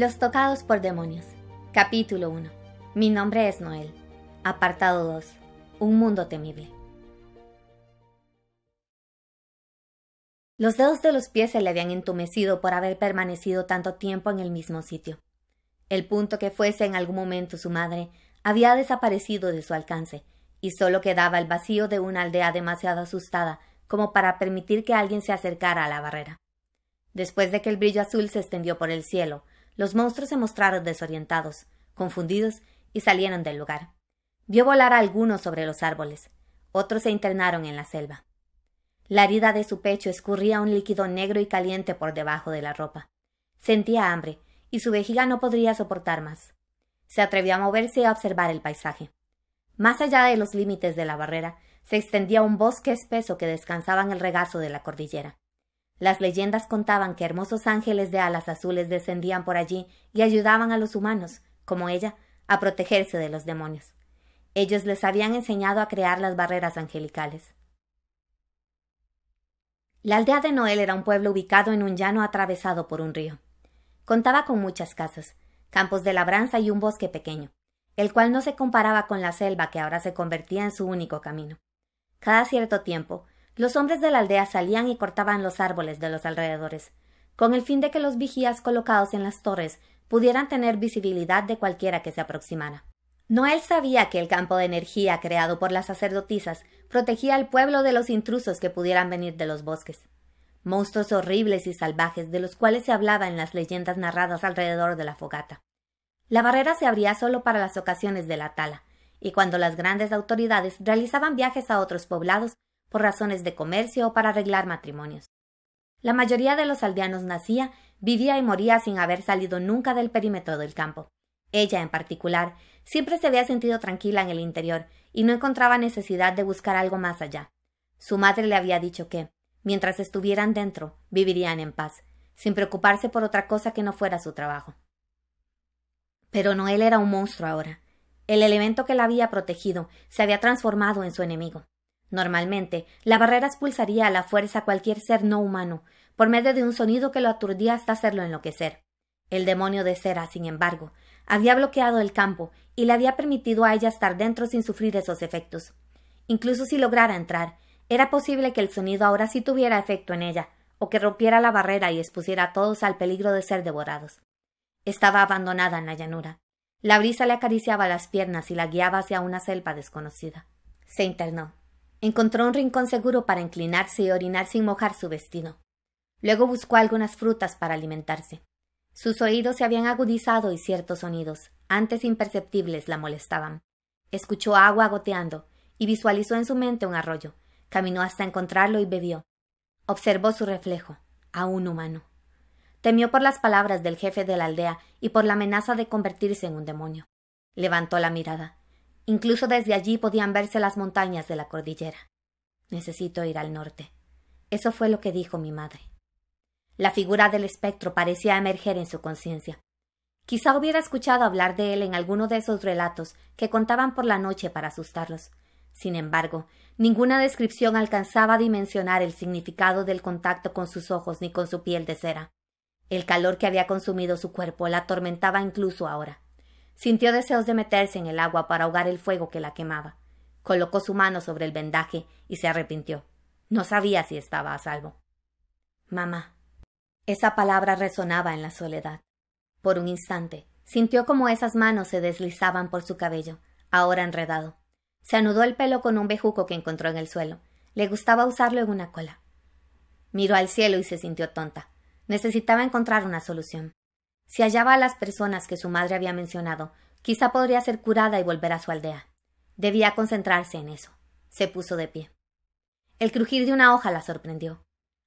Los tocados por demonios. Capítulo 1. Mi nombre es Noel. Apartado 2. Un mundo temible. Los dedos de los pies se le habían entumecido por haber permanecido tanto tiempo en el mismo sitio. El punto que fuese en algún momento su madre había desaparecido de su alcance, y solo quedaba el vacío de una aldea demasiado asustada como para permitir que alguien se acercara a la barrera. Después de que el brillo azul se extendió por el cielo, los monstruos se mostraron desorientados, confundidos, y salieron del lugar. Vio volar a algunos sobre los árboles, otros se internaron en la selva. La herida de su pecho escurría un líquido negro y caliente por debajo de la ropa. Sentía hambre, y su vejiga no podría soportar más. Se atrevió a moverse y a observar el paisaje. Más allá de los límites de la barrera, se extendía un bosque espeso que descansaba en el regazo de la cordillera. Las leyendas contaban que hermosos ángeles de alas azules descendían por allí y ayudaban a los humanos, como ella, a protegerse de los demonios. Ellos les habían enseñado a crear las barreras angelicales. La aldea de Noel era un pueblo ubicado en un llano atravesado por un río. Contaba con muchas casas, campos de labranza y un bosque pequeño, el cual no se comparaba con la selva que ahora se convertía en su único camino. Cada cierto tiempo, los hombres de la aldea salían y cortaban los árboles de los alrededores, con el fin de que los vigías colocados en las torres pudieran tener visibilidad de cualquiera que se aproximara. Noel sabía que el campo de energía creado por las sacerdotisas protegía al pueblo de los intrusos que pudieran venir de los bosques monstruos horribles y salvajes de los cuales se hablaba en las leyendas narradas alrededor de la fogata. La barrera se abría solo para las ocasiones de la tala, y cuando las grandes autoridades realizaban viajes a otros poblados por razones de comercio o para arreglar matrimonios. La mayoría de los aldeanos nacía, vivía y moría sin haber salido nunca del perímetro del campo. Ella, en particular, siempre se había sentido tranquila en el interior y no encontraba necesidad de buscar algo más allá. Su madre le había dicho que, Mientras estuvieran dentro, vivirían en paz, sin preocuparse por otra cosa que no fuera su trabajo. Pero Noel era un monstruo ahora. El elemento que la había protegido se había transformado en su enemigo. Normalmente, la barrera expulsaría a la fuerza a cualquier ser no humano, por medio de un sonido que lo aturdía hasta hacerlo enloquecer. El demonio de cera, sin embargo, había bloqueado el campo y le había permitido a ella estar dentro sin sufrir esos efectos. Incluso si lograra entrar, era posible que el sonido ahora sí tuviera efecto en ella, o que rompiera la barrera y expusiera a todos al peligro de ser devorados. Estaba abandonada en la llanura. La brisa le acariciaba las piernas y la guiaba hacia una selva desconocida. Se internó. Encontró un rincón seguro para inclinarse y orinar sin mojar su vestido. Luego buscó algunas frutas para alimentarse. Sus oídos se habían agudizado y ciertos sonidos, antes imperceptibles, la molestaban. Escuchó agua goteando y visualizó en su mente un arroyo, Caminó hasta encontrarlo y bebió. Observó su reflejo, aún humano. Temió por las palabras del jefe de la aldea y por la amenaza de convertirse en un demonio. Levantó la mirada. Incluso desde allí podían verse las montañas de la cordillera. Necesito ir al norte. Eso fue lo que dijo mi madre. La figura del espectro parecía emerger en su conciencia. Quizá hubiera escuchado hablar de él en alguno de esos relatos que contaban por la noche para asustarlos, sin embargo, ninguna descripción alcanzaba a dimensionar el significado del contacto con sus ojos ni con su piel de cera. El calor que había consumido su cuerpo la atormentaba incluso ahora. Sintió deseos de meterse en el agua para ahogar el fuego que la quemaba. Colocó su mano sobre el vendaje y se arrepintió. No sabía si estaba a salvo. Mamá. Esa palabra resonaba en la soledad. Por un instante, sintió como esas manos se deslizaban por su cabello, ahora enredado. Se anudó el pelo con un bejuco que encontró en el suelo. Le gustaba usarlo en una cola. Miró al cielo y se sintió tonta. Necesitaba encontrar una solución. Si hallaba a las personas que su madre había mencionado, quizá podría ser curada y volver a su aldea. Debía concentrarse en eso. Se puso de pie. El crujir de una hoja la sorprendió.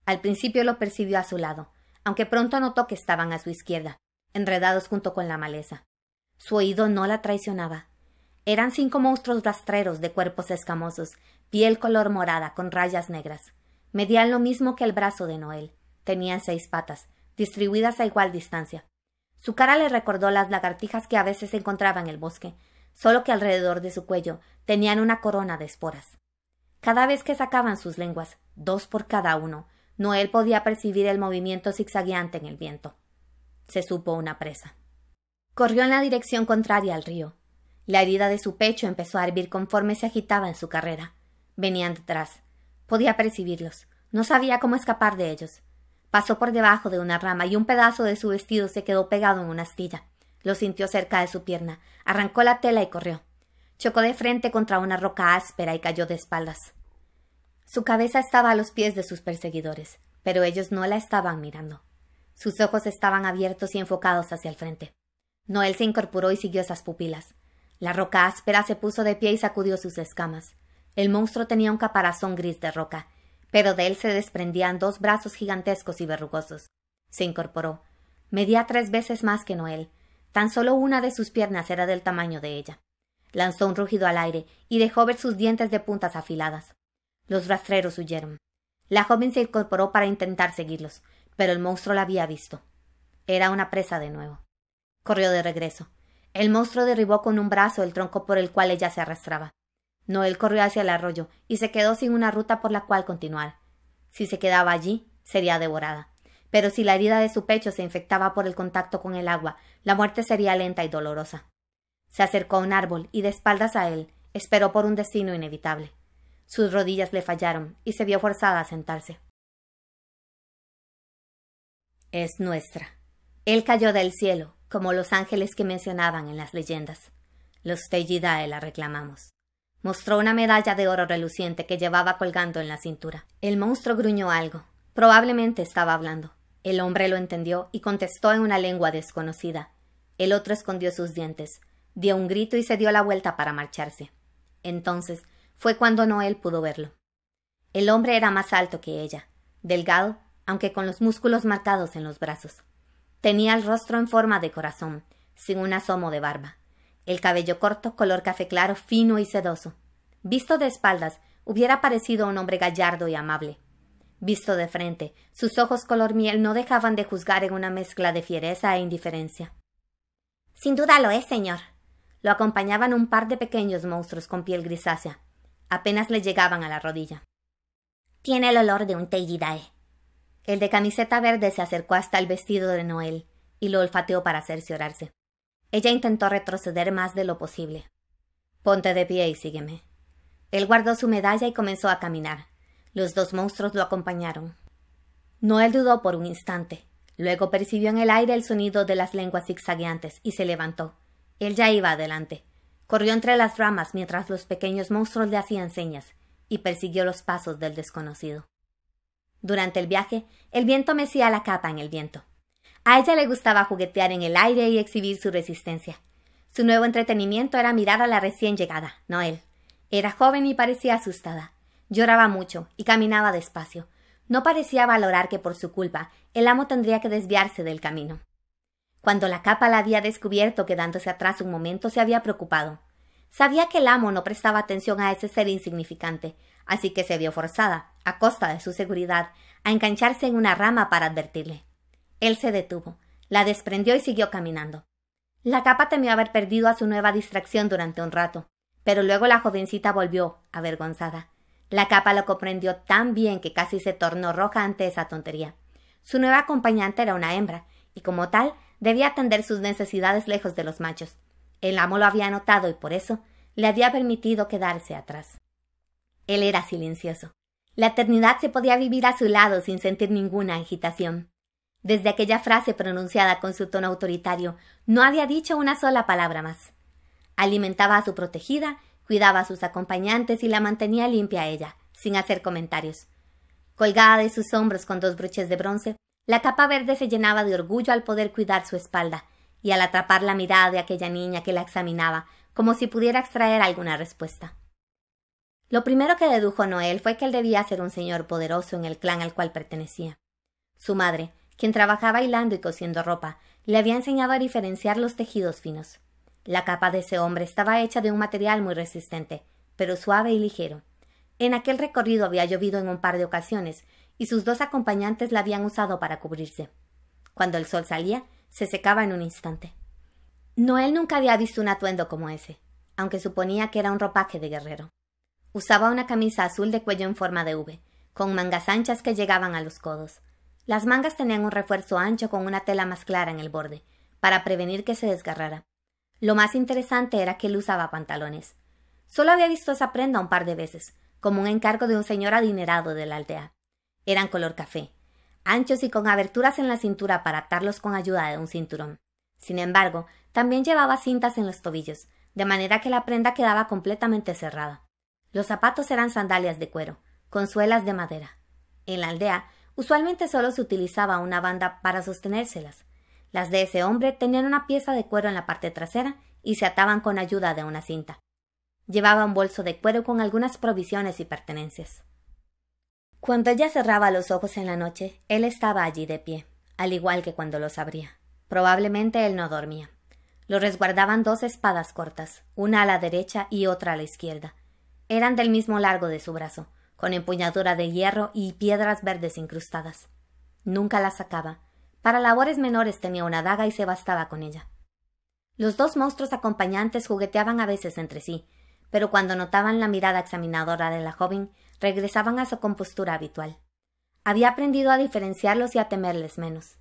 Al principio lo percibió a su lado, aunque pronto notó que estaban a su izquierda, enredados junto con la maleza. Su oído no la traicionaba. Eran cinco monstruos rastreros de cuerpos escamosos, piel color morada con rayas negras. Medían lo mismo que el brazo de Noel. Tenían seis patas, distribuidas a igual distancia. Su cara le recordó las lagartijas que a veces encontraba en el bosque, solo que alrededor de su cuello tenían una corona de esporas. Cada vez que sacaban sus lenguas, dos por cada uno, Noel podía percibir el movimiento zigzagueante en el viento. Se supo una presa. Corrió en la dirección contraria al río. La herida de su pecho empezó a hervir conforme se agitaba en su carrera. Venían detrás. Podía percibirlos. No sabía cómo escapar de ellos. Pasó por debajo de una rama y un pedazo de su vestido se quedó pegado en una astilla. Lo sintió cerca de su pierna, arrancó la tela y corrió. Chocó de frente contra una roca áspera y cayó de espaldas. Su cabeza estaba a los pies de sus perseguidores, pero ellos no la estaban mirando. Sus ojos estaban abiertos y enfocados hacia el frente. Noel se incorporó y siguió esas pupilas. La roca áspera se puso de pie y sacudió sus escamas. El monstruo tenía un caparazón gris de roca, pero de él se desprendían dos brazos gigantescos y verrugosos. Se incorporó. Medía tres veces más que Noel. Tan solo una de sus piernas era del tamaño de ella. Lanzó un rugido al aire y dejó ver sus dientes de puntas afiladas. Los rastreros huyeron. La joven se incorporó para intentar seguirlos, pero el monstruo la había visto. Era una presa de nuevo. Corrió de regreso. El monstruo derribó con un brazo el tronco por el cual ella se arrastraba. Noel corrió hacia el arroyo y se quedó sin una ruta por la cual continuar. Si se quedaba allí, sería devorada. Pero si la herida de su pecho se infectaba por el contacto con el agua, la muerte sería lenta y dolorosa. Se acercó a un árbol y de espaldas a él esperó por un destino inevitable. Sus rodillas le fallaron y se vio forzada a sentarse. Es nuestra. Él cayó del cielo, como los ángeles que mencionaban en las leyendas. Los Tejidae la reclamamos. Mostró una medalla de oro reluciente que llevaba colgando en la cintura. El monstruo gruñó algo. Probablemente estaba hablando. El hombre lo entendió y contestó en una lengua desconocida. El otro escondió sus dientes, dio un grito y se dio la vuelta para marcharse. Entonces fue cuando Noel pudo verlo. El hombre era más alto que ella, delgado, aunque con los músculos marcados en los brazos. Tenía el rostro en forma de corazón, sin un asomo de barba. El cabello corto, color café claro, fino y sedoso. Visto de espaldas, hubiera parecido un hombre gallardo y amable. Visto de frente, sus ojos color miel no dejaban de juzgar en una mezcla de fiereza e indiferencia. Sin duda lo es, señor. Lo acompañaban un par de pequeños monstruos con piel grisácea, apenas le llegaban a la rodilla. Tiene el olor de un Teigidae. El de camiseta verde se acercó hasta el vestido de Noel y lo olfateó para cerciorarse. Ella intentó retroceder más de lo posible. Ponte de pie y sígueme. Él guardó su medalla y comenzó a caminar. Los dos monstruos lo acompañaron. Noel dudó por un instante. Luego percibió en el aire el sonido de las lenguas zigzagueantes y se levantó. Él ya iba adelante. Corrió entre las ramas mientras los pequeños monstruos le hacían señas y persiguió los pasos del desconocido. Durante el viaje, el viento mecía la capa en el viento. A ella le gustaba juguetear en el aire y exhibir su resistencia. Su nuevo entretenimiento era mirar a la recién llegada, Noel. Era joven y parecía asustada. Lloraba mucho y caminaba despacio. No parecía valorar que por su culpa el amo tendría que desviarse del camino. Cuando la capa la había descubierto quedándose atrás un momento, se había preocupado. Sabía que el amo no prestaba atención a ese ser insignificante, así que se vio forzada, a costa de su seguridad, a engancharse en una rama para advertirle. Él se detuvo, la desprendió y siguió caminando. La capa temió haber perdido a su nueva distracción durante un rato, pero luego la jovencita volvió, avergonzada. La capa lo comprendió tan bien que casi se tornó roja ante esa tontería. Su nueva acompañante era una hembra, y como tal Debía atender sus necesidades lejos de los machos. El amo lo había notado y por eso le había permitido quedarse atrás. Él era silencioso. La eternidad se podía vivir a su lado sin sentir ninguna agitación. Desde aquella frase pronunciada con su tono autoritario, no había dicho una sola palabra más. Alimentaba a su protegida, cuidaba a sus acompañantes y la mantenía limpia a ella, sin hacer comentarios. Colgada de sus hombros con dos broches de bronce, la capa verde se llenaba de orgullo al poder cuidar su espalda, y al atrapar la mirada de aquella niña que la examinaba, como si pudiera extraer alguna respuesta. Lo primero que dedujo Noel fue que él debía ser un señor poderoso en el clan al cual pertenecía. Su madre, quien trabajaba hilando y cosiendo ropa, le había enseñado a diferenciar los tejidos finos. La capa de ese hombre estaba hecha de un material muy resistente, pero suave y ligero. En aquel recorrido había llovido en un par de ocasiones, y sus dos acompañantes la habían usado para cubrirse. Cuando el sol salía, se secaba en un instante. Noel nunca había visto un atuendo como ese, aunque suponía que era un ropaje de guerrero. Usaba una camisa azul de cuello en forma de V, con mangas anchas que llegaban a los codos. Las mangas tenían un refuerzo ancho con una tela más clara en el borde, para prevenir que se desgarrara. Lo más interesante era que él usaba pantalones. Solo había visto esa prenda un par de veces, como un encargo de un señor adinerado de la aldea. Eran color café, anchos y con aberturas en la cintura para atarlos con ayuda de un cinturón. Sin embargo, también llevaba cintas en los tobillos, de manera que la prenda quedaba completamente cerrada. Los zapatos eran sandalias de cuero, con suelas de madera. En la aldea, usualmente solo se utilizaba una banda para sostenérselas. Las de ese hombre tenían una pieza de cuero en la parte trasera y se ataban con ayuda de una cinta. Llevaba un bolso de cuero con algunas provisiones y pertenencias. Cuando ella cerraba los ojos en la noche, él estaba allí de pie, al igual que cuando los abría. Probablemente él no dormía. Lo resguardaban dos espadas cortas, una a la derecha y otra a la izquierda. Eran del mismo largo de su brazo, con empuñadura de hierro y piedras verdes incrustadas. Nunca la sacaba. Para labores menores tenía una daga y se bastaba con ella. Los dos monstruos acompañantes jugueteaban a veces entre sí, pero cuando notaban la mirada examinadora de la joven, regresaban a su compostura habitual. Había aprendido a diferenciarlos y a temerles menos.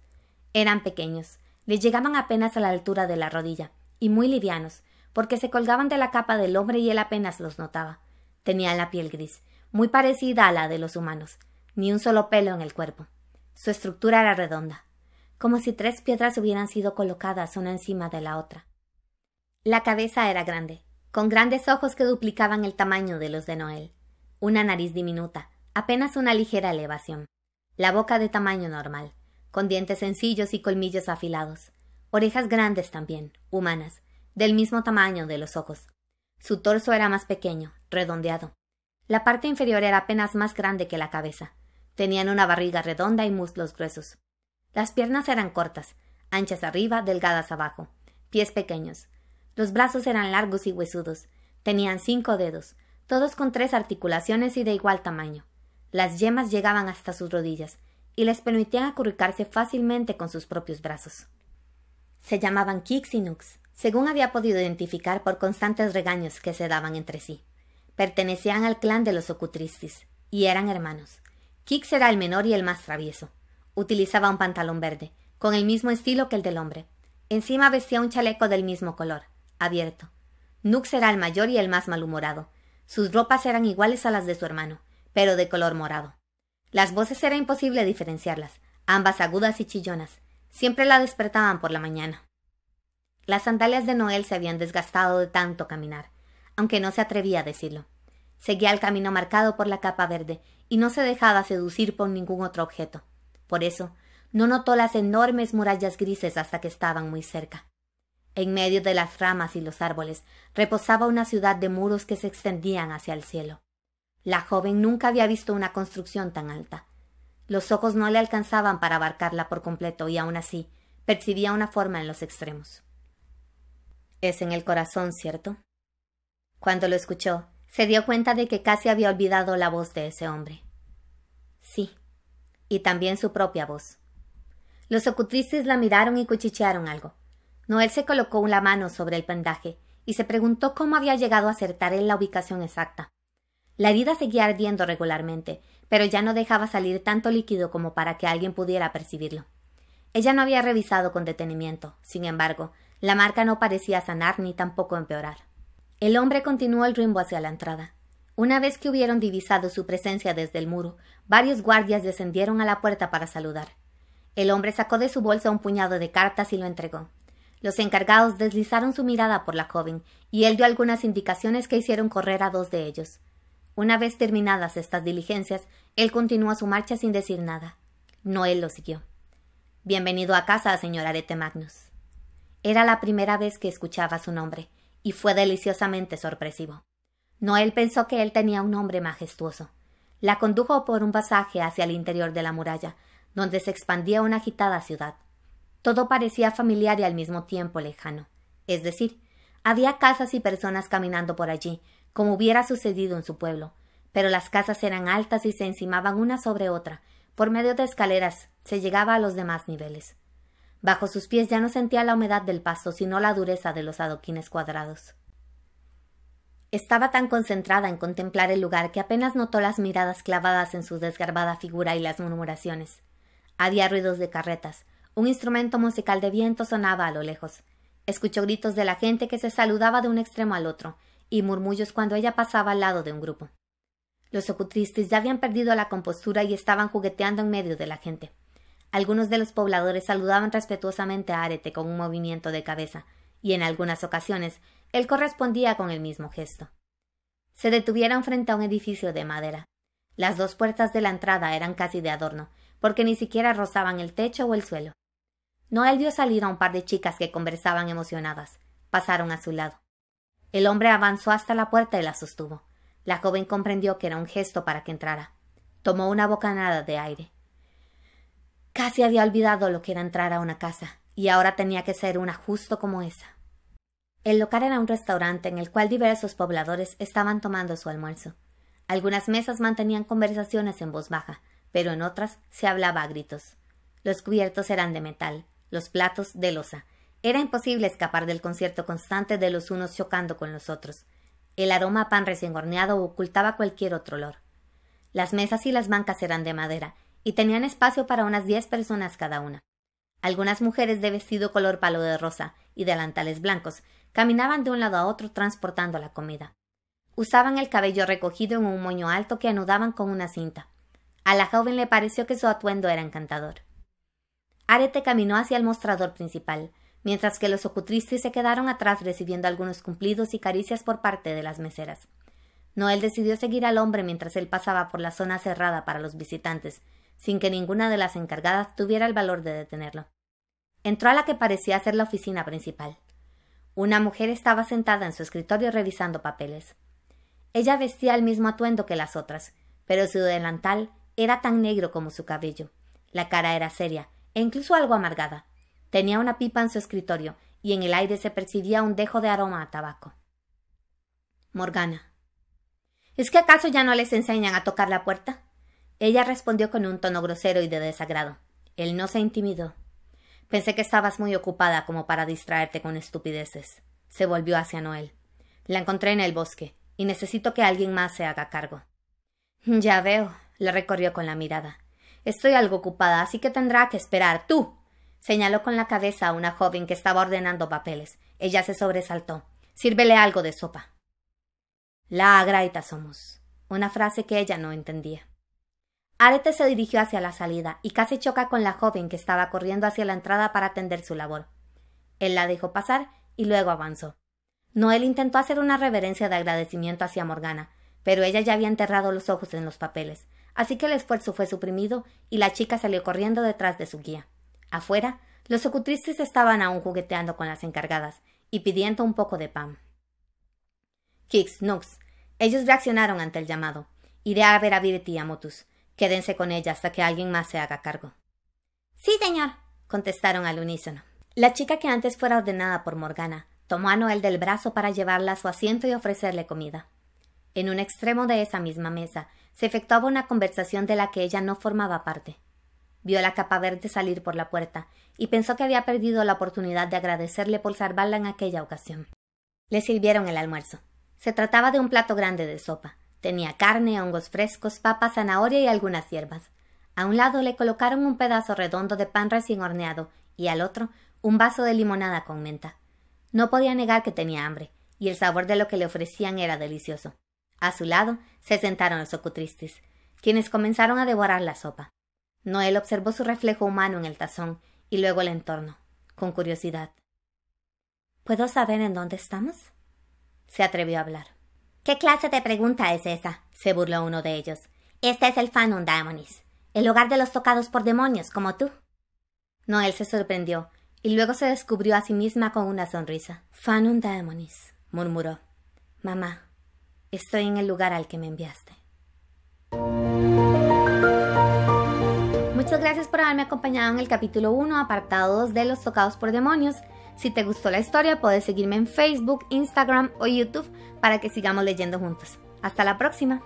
Eran pequeños, les llegaban apenas a la altura de la rodilla, y muy livianos, porque se colgaban de la capa del hombre y él apenas los notaba. Tenían la piel gris, muy parecida a la de los humanos, ni un solo pelo en el cuerpo. Su estructura era redonda, como si tres piedras hubieran sido colocadas una encima de la otra. La cabeza era grande, con grandes ojos que duplicaban el tamaño de los de Noel, una nariz diminuta, apenas una ligera elevación, la boca de tamaño normal, con dientes sencillos y colmillos afilados, orejas grandes también, humanas, del mismo tamaño de los ojos. Su torso era más pequeño, redondeado. La parte inferior era apenas más grande que la cabeza. Tenían una barriga redonda y muslos gruesos. Las piernas eran cortas, anchas arriba, delgadas abajo, pies pequeños, los brazos eran largos y huesudos. Tenían cinco dedos, todos con tres articulaciones y de igual tamaño. Las yemas llegaban hasta sus rodillas y les permitían acurrucarse fácilmente con sus propios brazos. Se llamaban Kix y Nux, según había podido identificar por constantes regaños que se daban entre sí. Pertenecían al clan de los Ocutristis y eran hermanos. Kix era el menor y el más travieso. Utilizaba un pantalón verde, con el mismo estilo que el del hombre. Encima vestía un chaleco del mismo color, abierto. Nux era el mayor y el más malhumorado. Sus ropas eran iguales a las de su hermano, pero de color morado. Las voces era imposible diferenciarlas, ambas agudas y chillonas. Siempre la despertaban por la mañana. Las sandalias de Noel se habían desgastado de tanto caminar, aunque no se atrevía a decirlo. Seguía el camino marcado por la capa verde y no se dejaba seducir por ningún otro objeto. Por eso, no notó las enormes murallas grises hasta que estaban muy cerca. En medio de las ramas y los árboles reposaba una ciudad de muros que se extendían hacia el cielo. La joven nunca había visto una construcción tan alta. Los ojos no le alcanzaban para abarcarla por completo y aún así percibía una forma en los extremos. Es en el corazón, ¿cierto? Cuando lo escuchó, se dio cuenta de que casi había olvidado la voz de ese hombre. Sí, y también su propia voz. Los ocutristes la miraron y cuchichearon algo. Noel se colocó la mano sobre el pendaje y se preguntó cómo había llegado a acertar en la ubicación exacta. La herida seguía ardiendo regularmente, pero ya no dejaba salir tanto líquido como para que alguien pudiera percibirlo. Ella no había revisado con detenimiento, sin embargo, la marca no parecía sanar ni tampoco empeorar. El hombre continuó el rumbo hacia la entrada. Una vez que hubieron divisado su presencia desde el muro, varios guardias descendieron a la puerta para saludar. El hombre sacó de su bolsa un puñado de cartas y lo entregó. Los encargados deslizaron su mirada por la joven, y él dio algunas indicaciones que hicieron correr a dos de ellos. Una vez terminadas estas diligencias, él continuó su marcha sin decir nada. Noel lo siguió. Bienvenido a casa, señor Arete Magnus. Era la primera vez que escuchaba su nombre, y fue deliciosamente sorpresivo. Noel pensó que él tenía un nombre majestuoso. La condujo por un pasaje hacia el interior de la muralla, donde se expandía una agitada ciudad. Todo parecía familiar y al mismo tiempo lejano. Es decir, había casas y personas caminando por allí, como hubiera sucedido en su pueblo, pero las casas eran altas y se encimaban una sobre otra. Por medio de escaleras se llegaba a los demás niveles. Bajo sus pies ya no sentía la humedad del pasto, sino la dureza de los adoquines cuadrados. Estaba tan concentrada en contemplar el lugar que apenas notó las miradas clavadas en su desgarbada figura y las murmuraciones. Había ruidos de carretas, Un instrumento musical de viento sonaba a lo lejos. Escuchó gritos de la gente que se saludaba de un extremo al otro, y murmullos cuando ella pasaba al lado de un grupo. Los ocutristis ya habían perdido la compostura y estaban jugueteando en medio de la gente. Algunos de los pobladores saludaban respetuosamente a Arete con un movimiento de cabeza, y en algunas ocasiones él correspondía con el mismo gesto. Se detuvieron frente a un edificio de madera. Las dos puertas de la entrada eran casi de adorno, porque ni siquiera rozaban el techo o el suelo. Noel vio salir a un par de chicas que conversaban emocionadas. Pasaron a su lado. El hombre avanzó hasta la puerta y la sostuvo. La joven comprendió que era un gesto para que entrara. Tomó una bocanada de aire. Casi había olvidado lo que era entrar a una casa, y ahora tenía que ser una justo como esa. El local era un restaurante en el cual diversos pobladores estaban tomando su almuerzo. Algunas mesas mantenían conversaciones en voz baja, pero en otras se hablaba a gritos. Los cubiertos eran de metal, los platos de losa. Era imposible escapar del concierto constante de los unos chocando con los otros. El aroma a pan recién horneado ocultaba cualquier otro olor. Las mesas y las bancas eran de madera, y tenían espacio para unas diez personas cada una. Algunas mujeres de vestido color palo de rosa y delantales blancos caminaban de un lado a otro transportando la comida. Usaban el cabello recogido en un moño alto que anudaban con una cinta. A la joven le pareció que su atuendo era encantador. Arete caminó hacia el mostrador principal, mientras que los ocutristes se quedaron atrás recibiendo algunos cumplidos y caricias por parte de las meseras. Noel decidió seguir al hombre mientras él pasaba por la zona cerrada para los visitantes, sin que ninguna de las encargadas tuviera el valor de detenerlo. Entró a la que parecía ser la oficina principal. Una mujer estaba sentada en su escritorio revisando papeles. Ella vestía el mismo atuendo que las otras, pero su delantal era tan negro como su cabello. La cara era seria e incluso algo amargada. Tenía una pipa en su escritorio y en el aire se percibía un dejo de aroma a tabaco. Morgana. ¿Es que acaso ya no les enseñan a tocar la puerta? Ella respondió con un tono grosero y de desagrado. Él no se intimidó. Pensé que estabas muy ocupada como para distraerte con estupideces. Se volvió hacia Noel. La encontré en el bosque, y necesito que alguien más se haga cargo. Ya veo, le recorrió con la mirada. Estoy algo ocupada, así que tendrá que esperar. Tú. señaló con la cabeza a una joven que estaba ordenando papeles. Ella se sobresaltó. Sírvele algo de sopa. La agraita somos. Una frase que ella no entendía. Arete se dirigió hacia la salida y casi choca con la joven que estaba corriendo hacia la entrada para atender su labor. Él la dejó pasar y luego avanzó. Noel intentó hacer una reverencia de agradecimiento hacia Morgana, pero ella ya había enterrado los ojos en los papeles, así que el esfuerzo fue suprimido y la chica salió corriendo detrás de su guía. Afuera, los ocutristes estaban aún jugueteando con las encargadas y pidiendo un poco de pan. Kix, Nux. Ellos reaccionaron ante el llamado. Iré a ver a Vireti y a Motus. Quédense con ella hasta que alguien más se haga cargo. Sí, señor, contestaron al unísono. La chica que antes fuera ordenada por Morgana tomó a Noel del brazo para llevarla a su asiento y ofrecerle comida. En un extremo de esa misma mesa se efectuaba una conversación de la que ella no formaba parte. Vio la capa verde salir por la puerta y pensó que había perdido la oportunidad de agradecerle por salvarla en aquella ocasión. Le sirvieron el almuerzo. Se trataba de un plato grande de sopa, Tenía carne, hongos frescos, papas, zanahoria y algunas hierbas. A un lado le colocaron un pedazo redondo de pan recién horneado y al otro un vaso de limonada con menta. No podía negar que tenía hambre, y el sabor de lo que le ofrecían era delicioso. A su lado se sentaron los ocutristis, quienes comenzaron a devorar la sopa. Noel observó su reflejo humano en el tazón y luego el entorno, con curiosidad. ¿Puedo saber en dónde estamos? Se atrevió a hablar. ¿Qué clase de pregunta es esa? se burló uno de ellos. Este es el Fanum Daemonis, el hogar de los tocados por demonios, como tú. Noel se sorprendió y luego se descubrió a sí misma con una sonrisa. Fanum Daemonis, murmuró. Mamá, estoy en el lugar al que me enviaste. Muchas gracias por haberme acompañado en el capítulo 1, apartado 2 de Los Tocados por Demonios. Si te gustó la historia, puedes seguirme en Facebook, Instagram o YouTube para que sigamos leyendo juntos. Hasta la próxima.